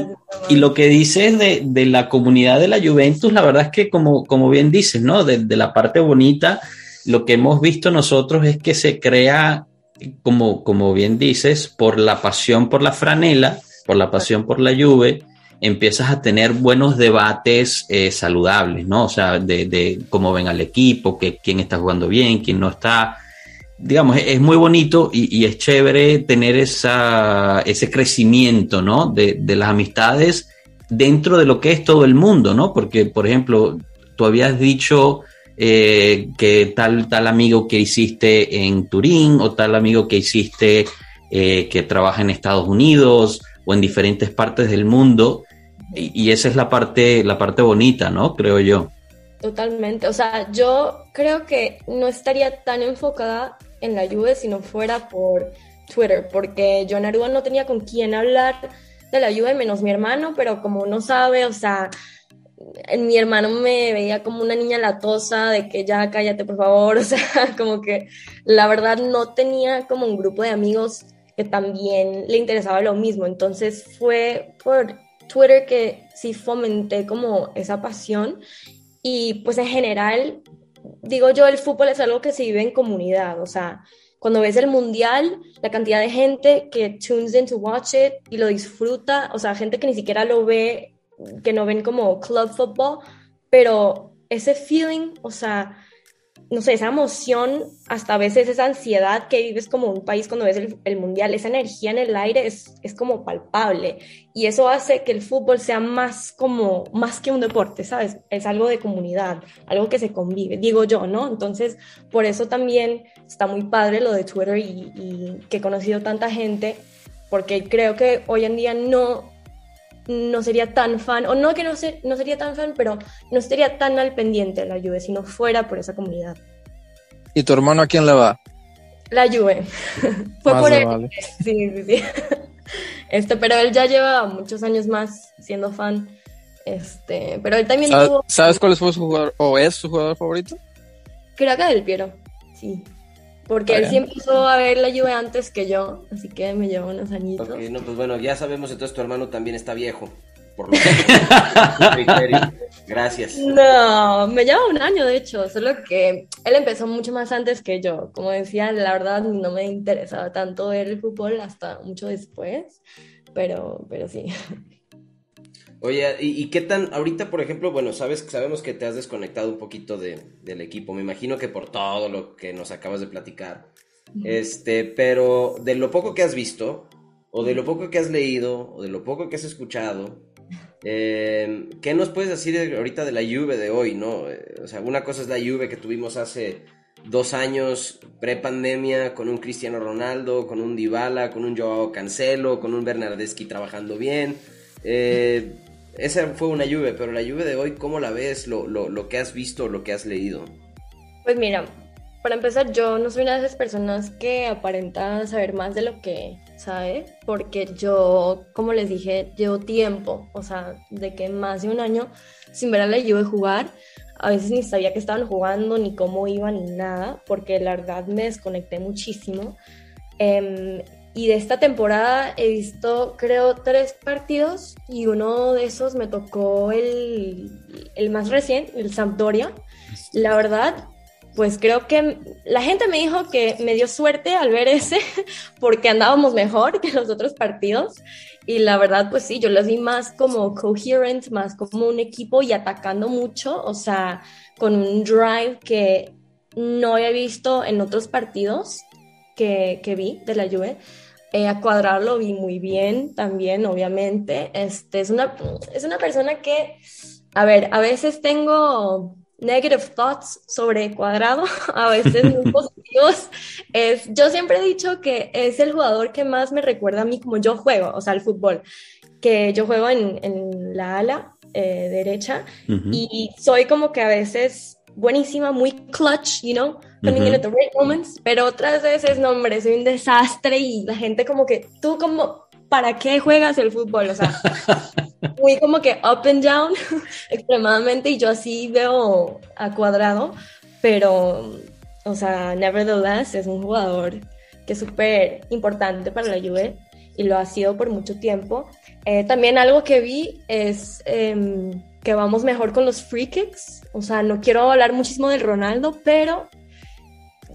y, lo que dices de, de, la comunidad de la Juventus, la verdad es que como, como bien dices, ¿no? De, de la parte bonita, lo que hemos visto nosotros es que se crea como, como bien dices, por la pasión por la franela, por la pasión por la lluvia, empiezas a tener buenos debates eh, saludables, ¿no? O sea, de, cómo ven al equipo, que, quién está jugando bien, quién no está. Digamos, es, muy bonito y, es chévere tener esa, ese crecimiento, ¿no? De, de, las amistades dentro de lo que es todo el mundo, ¿no? Porque, por ejemplo, tú habías dicho eh, que tal, tal amigo que hiciste en Turín o tal amigo que hiciste eh, que trabaja en Estados Unidos o en diferentes partes del mundo. Y, esa es la parte, la parte bonita, ¿no? Creo yo. Totalmente. O sea, yo creo que no estaría tan enfocada en la Juve si no fuera por Twitter, porque yo en Aruba no tenía con quién hablar de la Juve menos mi hermano, pero como no sabe, o sea, mi hermano me veía como una niña latosa, de que ya cállate por favor, (laughs) o sea, como que la verdad no tenía como un grupo de amigos que también le interesaba lo mismo, entonces fue por Twitter que sí fomenté como esa pasión y pues en general, digo yo, el fútbol es algo que se vive en comunidad, o sea, cuando ves el mundial, la cantidad de gente que tunes in to watch it y lo disfruta, o sea, gente que ni siquiera lo ve que no ven como club football, pero ese feeling, o sea, no sé, esa emoción, hasta a veces esa ansiedad que vives como un país cuando ves el, mundial, esa energía en el aire es, es, como palpable y eso hace que el fútbol sea más como, más que un deporte, ¿sabes? Es algo de comunidad, algo que se convive, digo yo, ¿no? Entonces, por eso también está muy padre lo de Twitter y, y que he conocido tanta gente, porque creo que hoy en día no, no sería tan fan, o no que no, no sería tan fan, pero no estaría tan al pendiente de la Juve si no fuera por esa comunidad. ¿Y tu hermano a quién le va? La Juve. (laughs) Fue por él. (laughs) Sí, sí, sí. Este, pero él ya lleva muchos años más siendo fan. Este, pero él también ¿Sabes cuál fue su jugador o es su jugador favorito? Creo que Del Piero. Sí. Porque él sí empezó a ver la lluvia antes que yo, así que me llevó unos añitos. Ok, no, pues bueno, ya sabemos, entonces tu hermano también está viejo. Por lo (laughs) Gracias. No, me lleva un año, de hecho, solo que él empezó mucho más antes que yo. Como decía, la verdad no me interesaba tanto ver el fútbol hasta mucho después, pero, pero sí. Oye, ¿y, qué tan, ahorita por ejemplo, bueno, sabes, sabemos que te has desconectado un poquito de, del equipo, me imagino que por todo lo que nos acabas de platicar, este, pero de lo poco que has visto, o de lo poco que has leído, o de lo poco que has escuchado, eh, ¿qué nos puedes decir ahorita de la Juve de hoy, no? Eh, o sea, una cosa es la Juve que tuvimos hace dos años pre-pandemia con un Cristiano Ronaldo, con un Dybala, con un Joao Cancelo, con un Bernardeschi trabajando bien. Eh, esa fue una lluvia, pero la lluvia de hoy, ¿cómo la ves? Lo, lo, lo que has visto, lo que has leído. Pues mira, para empezar, yo no soy una de esas personas que aparenta saber más de lo que sabe, porque yo, como les dije, llevo tiempo, o sea, de que más de un año sin ver a la Juve jugar. A veces ni sabía que estaban jugando, ni cómo iban, ni nada, porque la verdad me desconecté muchísimo. Em, y de esta temporada he visto, creo, tres partidos y uno de esos me tocó el, el más reciente, el Sampdoria. La verdad, pues creo que la gente me dijo que me dio suerte al ver ese (laughs) porque andábamos mejor que los otros partidos y la verdad pues sí, yo los vi más como coherent, más como un equipo y atacando mucho, o sea, con un drive que no había visto en otros partidos que, que vi de la Juve. Eh, a Cuadrado lo vi muy bien también, obviamente. Este, es, una, es una persona que, a ver, a veces tengo negative thoughts sobre Cuadrado, (laughs) a veces muy (laughs) positivos. Es, yo siempre he dicho que es el jugador que más me recuerda a mí como yo juego, o sea, el fútbol, que yo juego en, en la ala eh, derecha y soy como que a veces buenísima, muy clutch, you know, coming in at the right moments, pero otras veces, no, hombre, soy un desastre y la gente como que, tú como, ¿para qué juegas el fútbol? O sea, (laughs) muy como que up and down (laughs) extremadamente y yo así veo a cuadrado, pero, o sea, nevertheless es un jugador que es súper importante para la Juve y lo ha sido por mucho tiempo. Eh, también algo que vi es em, que vamos mejor con los free kicks, o sea, no quiero hablar muchísimo del Ronaldo, pero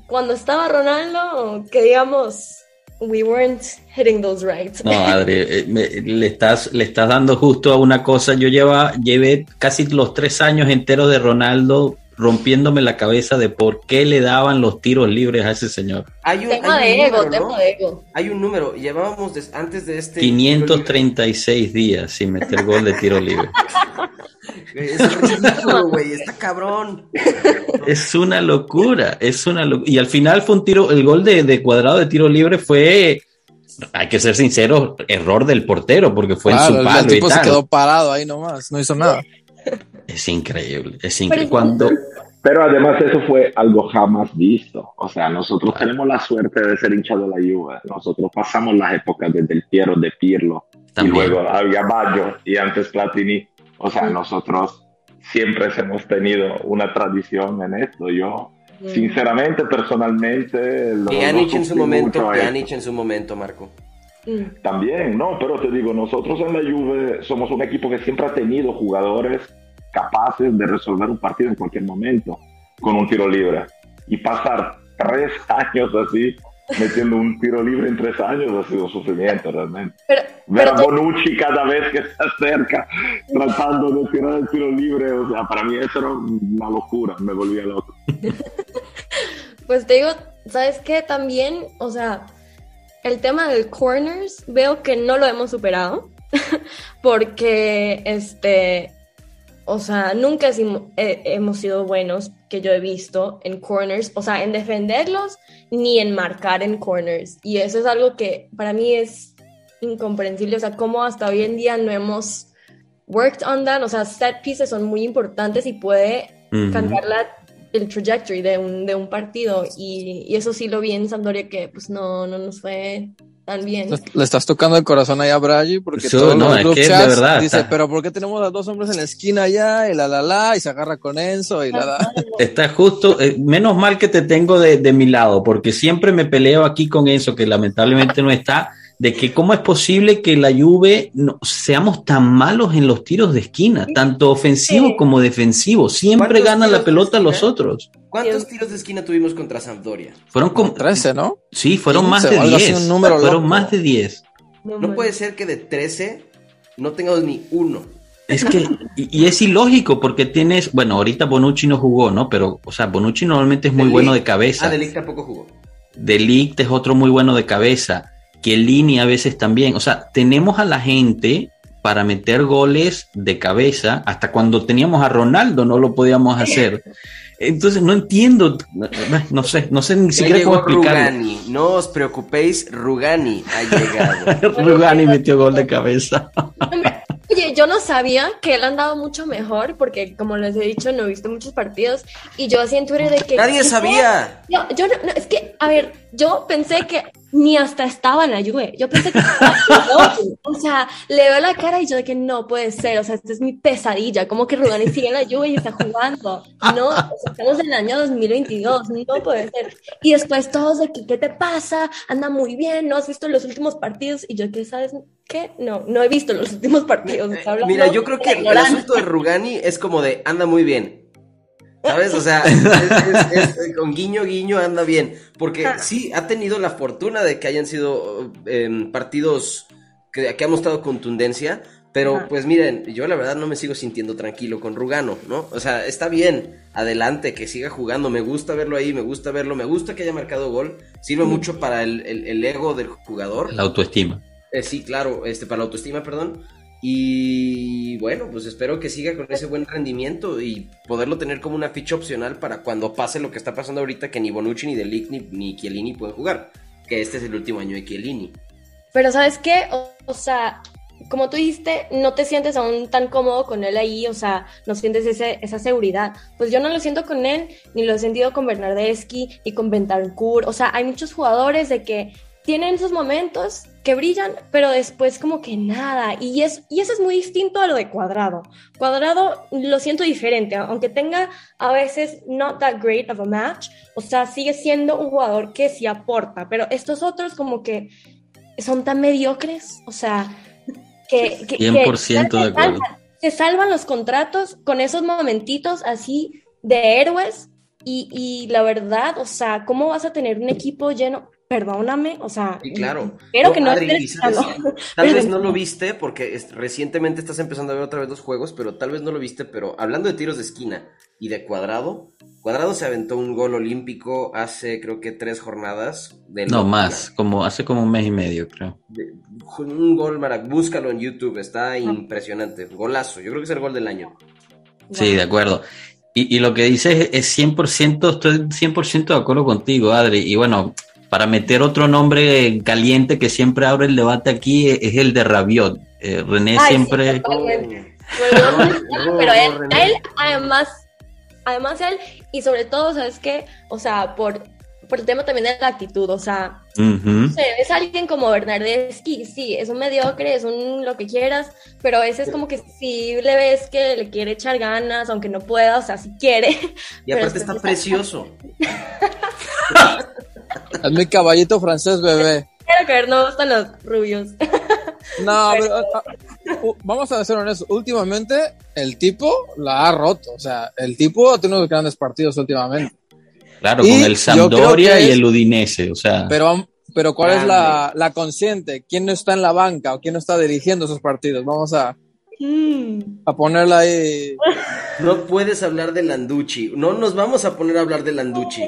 cuando estaba Ronaldo, que digamos, we weren't hitting those rights. No, Adri, (laughs) eh, le, estás, le estás dando justo a una cosa. Yo lleva, llevé casi los tres años enteros de Ronaldo rompiéndome la cabeza de por qué le daban los tiros libres a ese señor. Hay un, tema de ego, tema de ego. Hay un número, llevábamos antes de este... 536 días sin meter gol de tiro libre. (laughs) Es ridículo, güey, está cabrón. Es una locura, es una locura. Y al final fue un tiro, el gol de, cuadrado de tiro libre fue hay que ser sincero, error del portero, porque fue en su palo. El tipo se quedó parado ahí nomás, no hizo nada. Es increíble, es increíble. Cuando... Pero además eso fue algo jamás visto. O sea, nosotros tenemos la suerte de ser hinchados de la Juve. Nosotros pasamos las épocas desde el Piero, de Pirlo, y luego había Baggio y antes Platini. O sea, nosotros siempre hemos tenido una tradición en esto. Yo, sinceramente, personalmente... Pjanic en su momento, Pjanic en su momento, Marco. También, no, pero te digo, nosotros en la Juve somos un equipo que siempre ha tenido jugadores capaces de resolver un partido en cualquier momento con un tiro libre. Y pasar tres (laughs) años así metiendo un tiro libre en tres años ha sido sufrimiento realmente. Ver a Bonucci cada vez que está cerca tratando de tirar el tiro libre, o sea, para mí eso era una locura, me volvía loco. (laughs) pues te digo, ¿sabes qué? También, o sea, el tema del corners veo que no lo hemos superado (laughs) porque este o sea, nunca hemos sido buenos que yo he visto en corners, o sea, en defenderlos ni en marcar en corners. Y eso es algo que para mí es incomprensible, o sea, cómo hasta hoy en día no hemos worked on that, o sea, set pieces son muy importantes y puede cambiar la, el trajectory de un, de un partido. Y, y, eso sí lo vi en Sampdoria que pues no, no nos fue también. Le estás tocando el corazón allá a Bragi porque todo todos los group chats verdad, dice, pero ¿por qué tenemos a dos hombres en la esquina allá? Y la la la, y se agarra con Enzo y la la. (laughs) Está justo, eh, menos mal que te tengo de, de, mi lado, porque siempre me peleo aquí con Enzo, que lamentablemente no está, de que cómo es posible que la Juve no, seamos tan malos en los tiros de esquina, tanto ofensivos como defensivos. Siempre ganan la pelota los otros. ¿Cuántos tiros de esquina tuvimos contra Sampdoria? Fueron como 13, ¿no? Sí, fueron más de 10. fueron más de 10. No, puede ser que de 13 no tengamos ni uno. Es que, y, es ilógico porque tienes, bueno, ahorita Bonucci no jugó, ¿no? Pero, o sea, Bonucci normalmente es muy bueno de cabeza. Ah, Delict tampoco jugó. Delict es otro muy bueno de cabeza. Que Lini a veces también. O sea, tenemos a la gente para meter goles de cabeza. Hasta cuando teníamos a Ronaldo no lo podíamos hacer. Entonces no entiendo, no sé, no sé ni siquiera cómo explicarlo. Rugani, no os preocupéis, Rugani ha llegado. (laughs) Rugani metió gol de cabeza. (laughs) Oye, yo no sabía que él andaba mucho mejor, porque como les he dicho, no he visto muchos partidos, y yo así en Twitter de que... Nadie sabía. Yo, yo no, es que, a ver, yo pensé que ni hasta estaba en la Juve. Yo pensé que o sea, le veo la cara y yo de que no puede ser, o sea, esta es mi pesadilla, como que Rugani sigue en la Juve y está jugando. No, estamos en el año 2022, no puede ser. Y después todos de que, ¿qué te pasa? Anda muy bien, no has visto los últimos partidos y yo, ¿qué sabes? ¿Qué? No, no he visto los últimos partidos. Mira, yo creo que el asunto de Rugani es como de, anda muy bien ¿Sabes? O sea, (laughs) con guiño, guiño anda bien. Porque sí, ha tenido la fortuna de que hayan sido em, partidos que, que, han mostrado contundencia. Pero pues miren, yo la verdad no me sigo sintiendo tranquilo con Rugano, ¿no? O sea, está bien, adelante, que siga jugando. Me gusta verlo ahí, me gusta verlo, me gusta que haya marcado gol. Sirve mucho para el, ego del jugador. La autoestima. Eh, sí, claro, este, para la autoestima, perdón. Y bueno, pues espero que siga con ese buen rendimiento y poderlo tener como una ficha opcional para cuando pase lo que está pasando ahorita, que ni Bonucci, ni Delic, ni, ni Chiellini pueden jugar. Que este es el último año de Chiellini. Pero ¿sabes qué? O, sea, como tú dijiste, no te sientes aún tan cómodo con él ahí, o sea, no sientes ese, esa seguridad. Pues yo no lo siento con él, ni lo he sentido con Bernardeschi y con Bentancur. O sea, hay muchos jugadores de que tienen sus momentos que brillan, pero después como que nada. Y, es, y eso es muy distinto a lo de Cuadrado. Cuadrado lo siento diferente, aunque tenga a veces not that great of a match, o sea, sigue siendo un jugador que sí aporta, pero estos otros como que son tan mediocres, o sea, que... que 100% de acuerdo. Se salvan los contratos con esos momentitos así de héroes y, y la verdad, o sea, ¿cómo vas a tener un equipo lleno? Perdóname, o sea, sí, claro. Espero que no Tal vez no lo viste porque recientemente estás empezando a ver otra vez los juegos, pero tal vez no lo viste, pero hablando de tiros de esquina y de cuadrado, Cuadrado se aventó un gol olímpico hace creo que tres jornadas. no, más, como hace como un mes y medio, creo. un gol, Marac, búscalo en YouTube, está impresionante, golazo, yo creo que es el gol del año. Sí, de acuerdo. Y, y lo que dices es 100%, estoy 100% de acuerdo contigo, Adri. Y bueno, para meter otro nombre caliente que siempre abre el debate aquí es el de Rabiot. Eh, René siempre... pero él, además, además él, y sobre todo, ¿sabes qué? O sea, por, por el tema también de la actitud, o sea, es alguien como Bernardeschi, sí, es un mediocre, es un lo que quieras, pero a veces como que sí le ves que le quiere echar ganas, aunque no pueda, o sea, si quiere. Y aparte está precioso. (laughs) Es mi caballito francés, bebé. Quiero que no gustan los rubios. No, pero, ah, uh, vamos a ser honestos. Últimamente, el tipo la ha roto. O sea, el tipo ha tenido grandes partidos últimamente. Claro, con el Sampdoria y el Udinese. O sea. Pero, pero ¿cuál es la, la consciente? ¿Quién no está en la banca o quién no está dirigiendo esos partidos? Vamos a, mm. a ponerla ahí. No puedes hablar de Landucci. No nos vamos a poner a hablar de Landucci.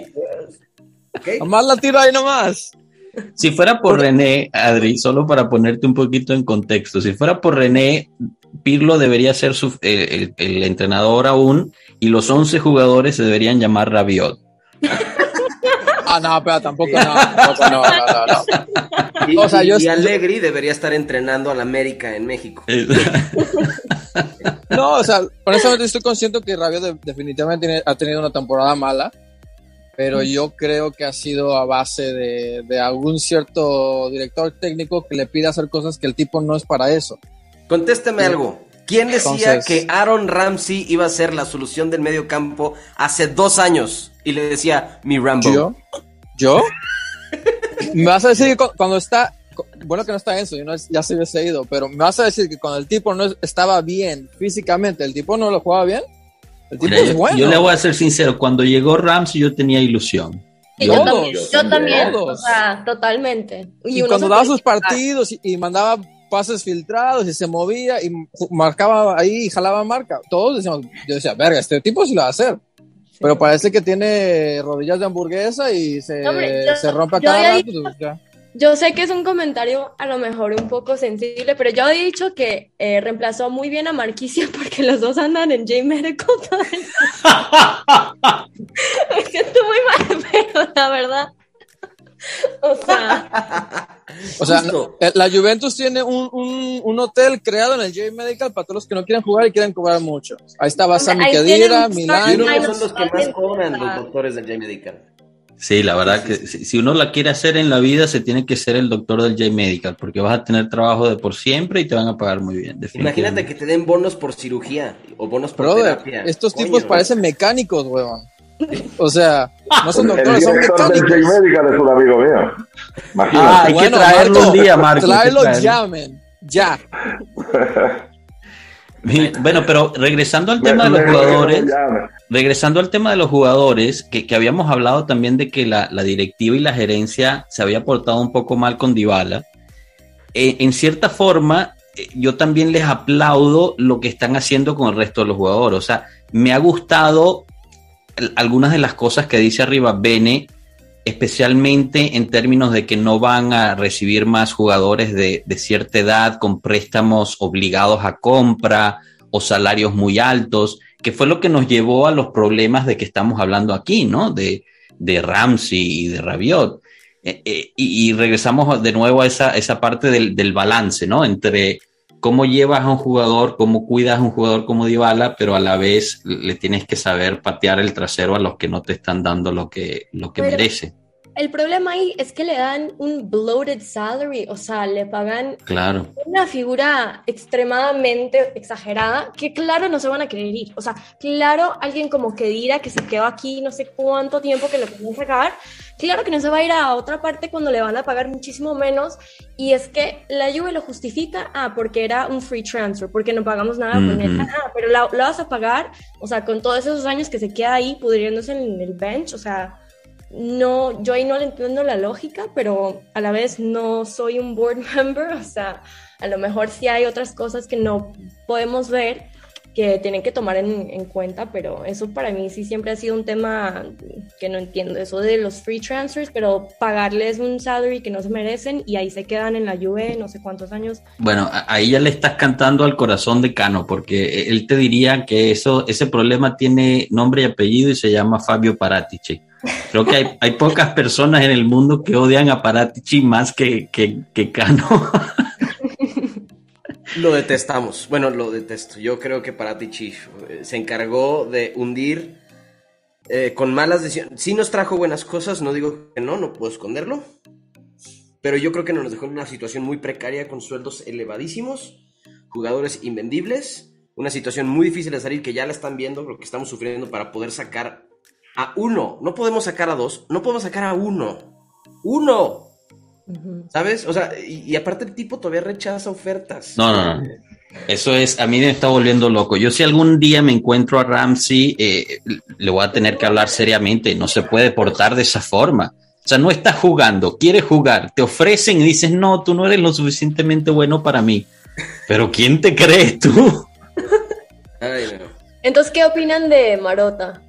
Nomás la tiro ahí nomás. Si fuera por René, Adri, solo para ponerte un poquito en contexto, si fuera por René, Pirlo debería ser el, entrenador aún y los 11 jugadores se deberían llamar Rabiot. Ah, no, pero tampoco, no, tampoco, no, no, no. Y, o sea, yo y Allegri debería estar entrenando al América en México. (laughs) no, o sea, honestamente estoy consciente que Rabiot definitivamente ha tenido una temporada mala pero yo creo que ha sido a base de, algún cierto director técnico que le pide hacer cosas que el tipo no es para eso. Contésteme algo. ¿Quién decía que Aaron Ramsey iba a ser la solución del medio campo hace dos años? Y le decía, mi Rambo. ¿Yo? ¿Yo? (laughs) me vas a decir que cuando está, bueno que no está Enzo, ya se hubiese ido, pero me vas a decir que cuando el tipo no estaba bien físicamente, el tipo no lo jugaba bien yo, le voy a ser sincero, cuando llegó Rams yo tenía ilusión. yo, también, yo también, o sea, totalmente. Y, cuando daba sus partidos y, mandaba pases filtrados y se movía y marcaba ahí y jalaba marca, todos decíamos, yo decía, verga, este tipo sí lo va a hacer. Pero parece que tiene rodillas de hamburguesa y se, se rompe a cada rato. Pues, yo sé que es un comentario a lo mejor un poco sensible, pero yo he dicho que eh, reemplazó muy bien a Marquisia (laughs) porque los dos andan en J Medical. (laughs) Me siento muy mal, (laughs) pero la verdad. o sea... O sea, eh, la Juventus tiene un, un, un, hotel creado en el J Medical para todos los que no quieran jugar y quieran cobrar mucho. Ahí está Basami Kedira, Milán. Y uno son los que más cobran los doctores del J Medical. Sí, la verdad que si uno la quiere hacer en la vida, se tiene que ser el doctor del J Medical, porque vas a tener trabajo de por siempre y te van a pagar muy bien. Imagínate que te den bonos por cirugía o bonos por terapia. Estos tipos parecen mecánicos, weón. O sea, no son doctores, son mecánicos. El del J Medical es un amigo mío. Imagínate. Ah, hay que traerlo un día, Marco. Tráelo ya, men. Ya. (laughs) Bueno, pero regresando al tema de los jugadores, regresando al tema de los jugadores, que, habíamos hablado también de que la, directiva y la gerencia se había portado un poco mal con Dybala. Eh, en cierta forma, eh, yo también les aplaudo lo que están haciendo con el resto de los jugadores. O sea, me ha gustado algunas de las cosas que dice arriba Bene especialmente en términos de que no van a recibir más jugadores de, cierta edad con préstamos obligados a compra o salarios muy altos, que fue lo que nos llevó a los problemas de que estamos hablando aquí, ¿no? De, de Ramsey y de Rabiot. Eh, eh, y, regresamos de nuevo a esa, esa parte del, del, balance, ¿no? Entre cómo llevas a un jugador, cómo cuidas a un jugador como Dybala, pero a la vez le tienes que saber patear el trasero a los que no te están dando lo que, lo que merece. El problema ahí es que le dan un bloated salary, o sea, le pagan claro. una figura extremadamente exagerada que claro no se van a querer ir. O sea, claro, alguien como que dirá que se quedó aquí no sé cuánto tiempo que lo pueden sacar, claro que no se va a ir a otra parte cuando le van a pagar muchísimo menos. Y es que la Juve lo justifica, ah, porque era un free transfer, porque no pagamos nada con él. Ah, pero la, vas a pagar, o sea, con todos esos años que se queda ahí pudriéndose en el bench, o sea no, yo ahí no le entiendo la lógica, pero a la vez no soy un board (laughs) member, o sea, a lo mejor sí hay otras cosas que no podemos ver que tienen que tomar en, cuenta, pero eso para mí sí siempre ha sido un tema que no entiendo, eso de los free transfers, pero pagarles un salary que no se merecen y ahí se quedan en la Juve no sé cuántos años. Bueno, ahí ya le estás cantando al corazón de Cano, porque él te diría que eso, ese problema tiene nombre y apellido y se llama Fabio Paratici. Creo que hay, hay, pocas personas en el mundo que odian a Paratici más que, que, que Cano. (laughs) Lo detestamos. Bueno, lo detesto. Yo creo que Paratici eh, se encargó de hundir eh, con malas decisiones. Sí nos trajo buenas cosas, no digo que no, no puedo esconderlo. Pero yo creo que nos dejó en una situación muy precaria con sueldos elevadísimos, jugadores invendibles, una situación muy difícil de salir que ya la están viendo, lo que estamos sufriendo para poder sacar a uno. No podemos sacar a dos, no podemos sacar a uno. ¡Uno! ¿Sabes? O sea, y, aparte el tipo todavía rechaza ofertas. No, no, no. Eso es, a mí me está volviendo loco. Yo si algún día me encuentro a Ramsey, eh, le voy a tener que hablar seriamente. No se puede portar de esa forma. O sea, no está jugando, quiere jugar, te ofrecen y dices, no, tú no eres lo suficientemente bueno para mí. Pero ¿quién te crees tú? Entonces, ¿qué opinan de Marota?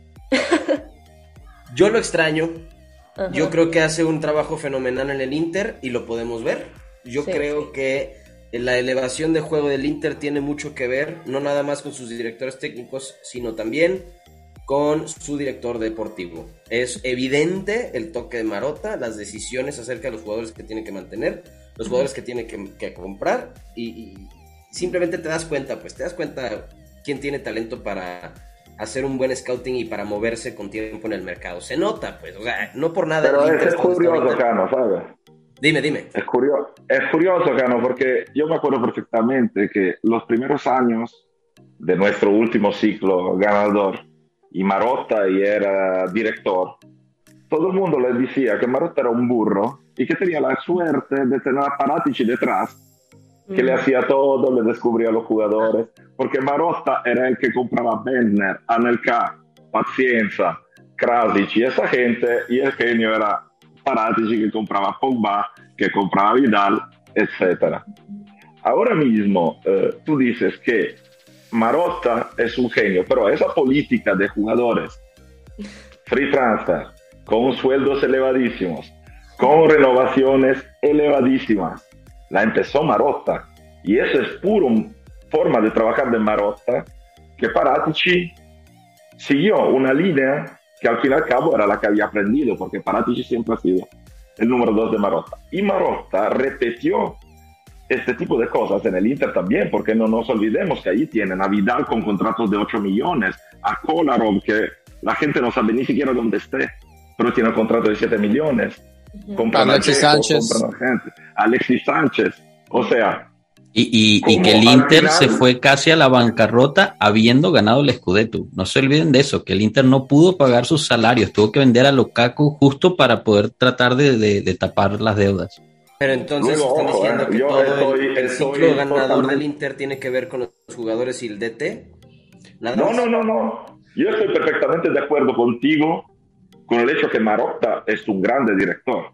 Yo lo extraño. Yo creo que hace un trabajo fenomenal en el Inter y lo podemos ver. Yo creo que la elevación de juego del Inter tiene mucho que ver, no nada más con sus directores técnicos, sino también con su director deportivo. Es evidente el toque de Marota, las decisiones acerca de los jugadores que tiene que mantener, los jugadores que tiene que, comprar y, simplemente te das cuenta, pues te das cuenta quién tiene talento para hacer un buen scouting y para moverse con tiempo en el mercado. Se nota, pues, o sea, no por nada. Pero es, curioso, Cano, ¿sabes? Dime, dime. Es curioso, es curioso, Cano, porque yo me acuerdo perfectamente que los primeros años de nuestro último ciclo ganador, y Marotta y era director, todo el mundo le decía que Marotta era un burro y que tenía la suerte de tener a Paratici detrás que le hacía todo, le descubría a los jugadores, porque Marotta era el que compraba Bender, Anelka, Pacienza, Krasic y esa gente, y el genio era Paratici que compraba Pogba, que compraba Vidal, etc. Ahora mismo eh, tú dices que Marotta es un genio, pero esa política de jugadores, free transfer, con sueldos elevadísimos, con renovaciones elevadísimas, la empezó Marotta. Y eso es puro forma de trabajar de Marotta que Paratici siguió una línea que al fin y al cabo era la que había aprendido, porque Paratici siempre ha sido el número dos de Marotta. Y Marotta repitió este tipo de cosas en el Inter también, porque no nos olvidemos que ahí tienen a Vidal con contratos de 8 millones, a Kolarov, que la gente no sabe ni siquiera dónde esté, pero tiene un contrato de 7 millones. Alexis Sánchez. Alexis Sánchez. O sea. Y, que el Inter se fue casi a la bancarrota habiendo ganado el Scudetto. No se olviden de eso, que el Inter no pudo pagar sus salarios, tuvo que vender a Lukaku justo para poder tratar de tapar las deudas. Pero entonces están diciendo que todo el, ciclo ganador del Inter tiene que ver con los jugadores y el DT. No, no, no, no. Yo estoy perfectamente de acuerdo contigo con el hecho que Marotta es un grande director.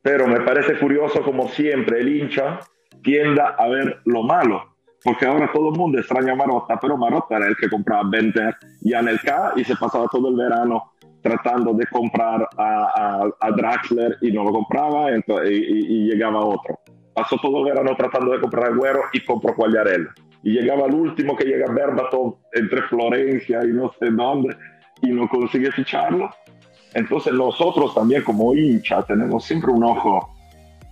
Pero me parece curioso como siempre el hincha tienda a ver lo malo. Porque ahora todo el mundo extraña a Marotta, pero Marotta era el que compraba Benter y Anelka y se pasaba todo el verano tratando de comprar a, a, Draxler y no lo compraba y, llegaba otro. Pasó todo el verano tratando de comprar a Güero y compró Quagliarella. Y llegaba el último que llega Berbatov entre Florencia y no sé dónde y no consigue ficharlo. Entonces nosotros también como hincha tenemos siempre un ojo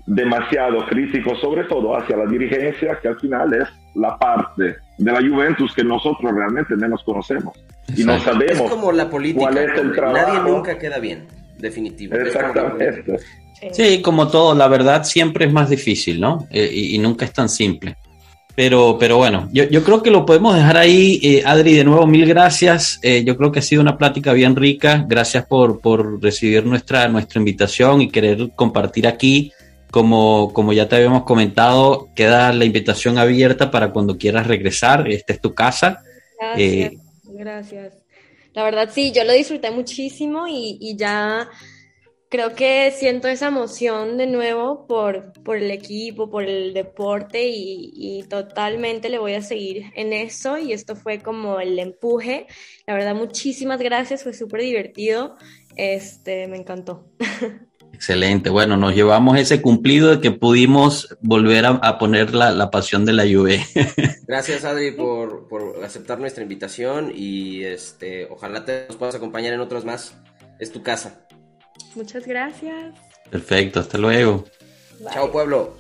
demasiado crítico, sobre todo hacia la dirigencia, que al final es la parte de la Juventus que nosotros realmente menos conocemos. Y no sabemos es como la política, cuál es el trabajo. Nadie nunca queda bien, definitivo. Exactamente. Sí, como todo, la verdad siempre es más difícil, ¿no? Eh, y, nunca es tan simple. Pero, pero bueno, yo, yo creo que lo podemos dejar ahí. Eh, Adri, de nuevo, mil gracias. Eh, yo creo que ha sido una plática bien rica. Gracias por, por recibir nuestra, nuestra invitación y querer compartir aquí. Como, como ya te habíamos comentado, queda la invitación abierta para cuando quieras regresar. Esta es tu casa. Gracias. Gracias. La verdad sí, yo lo disfruté muchísimo y, ya creo que siento esa emoción de nuevo por, por el equipo, por el deporte y, totalmente le voy a seguir en eso y esto fue como el empuje. La verdad, muchísimas gracias, fue súper divertido, este, me encantó. (laughs) Excelente. Bueno, nos llevamos ese cumplido de que pudimos volver a, poner la, pasión de la lluvia. (laughs) Gracias, Adri, por, aceptar nuestra invitación y este, ojalá te nos puedas acompañar en otros más. Es tu casa. Muchas gracias. Perfecto, hasta luego. Chao, pueblo.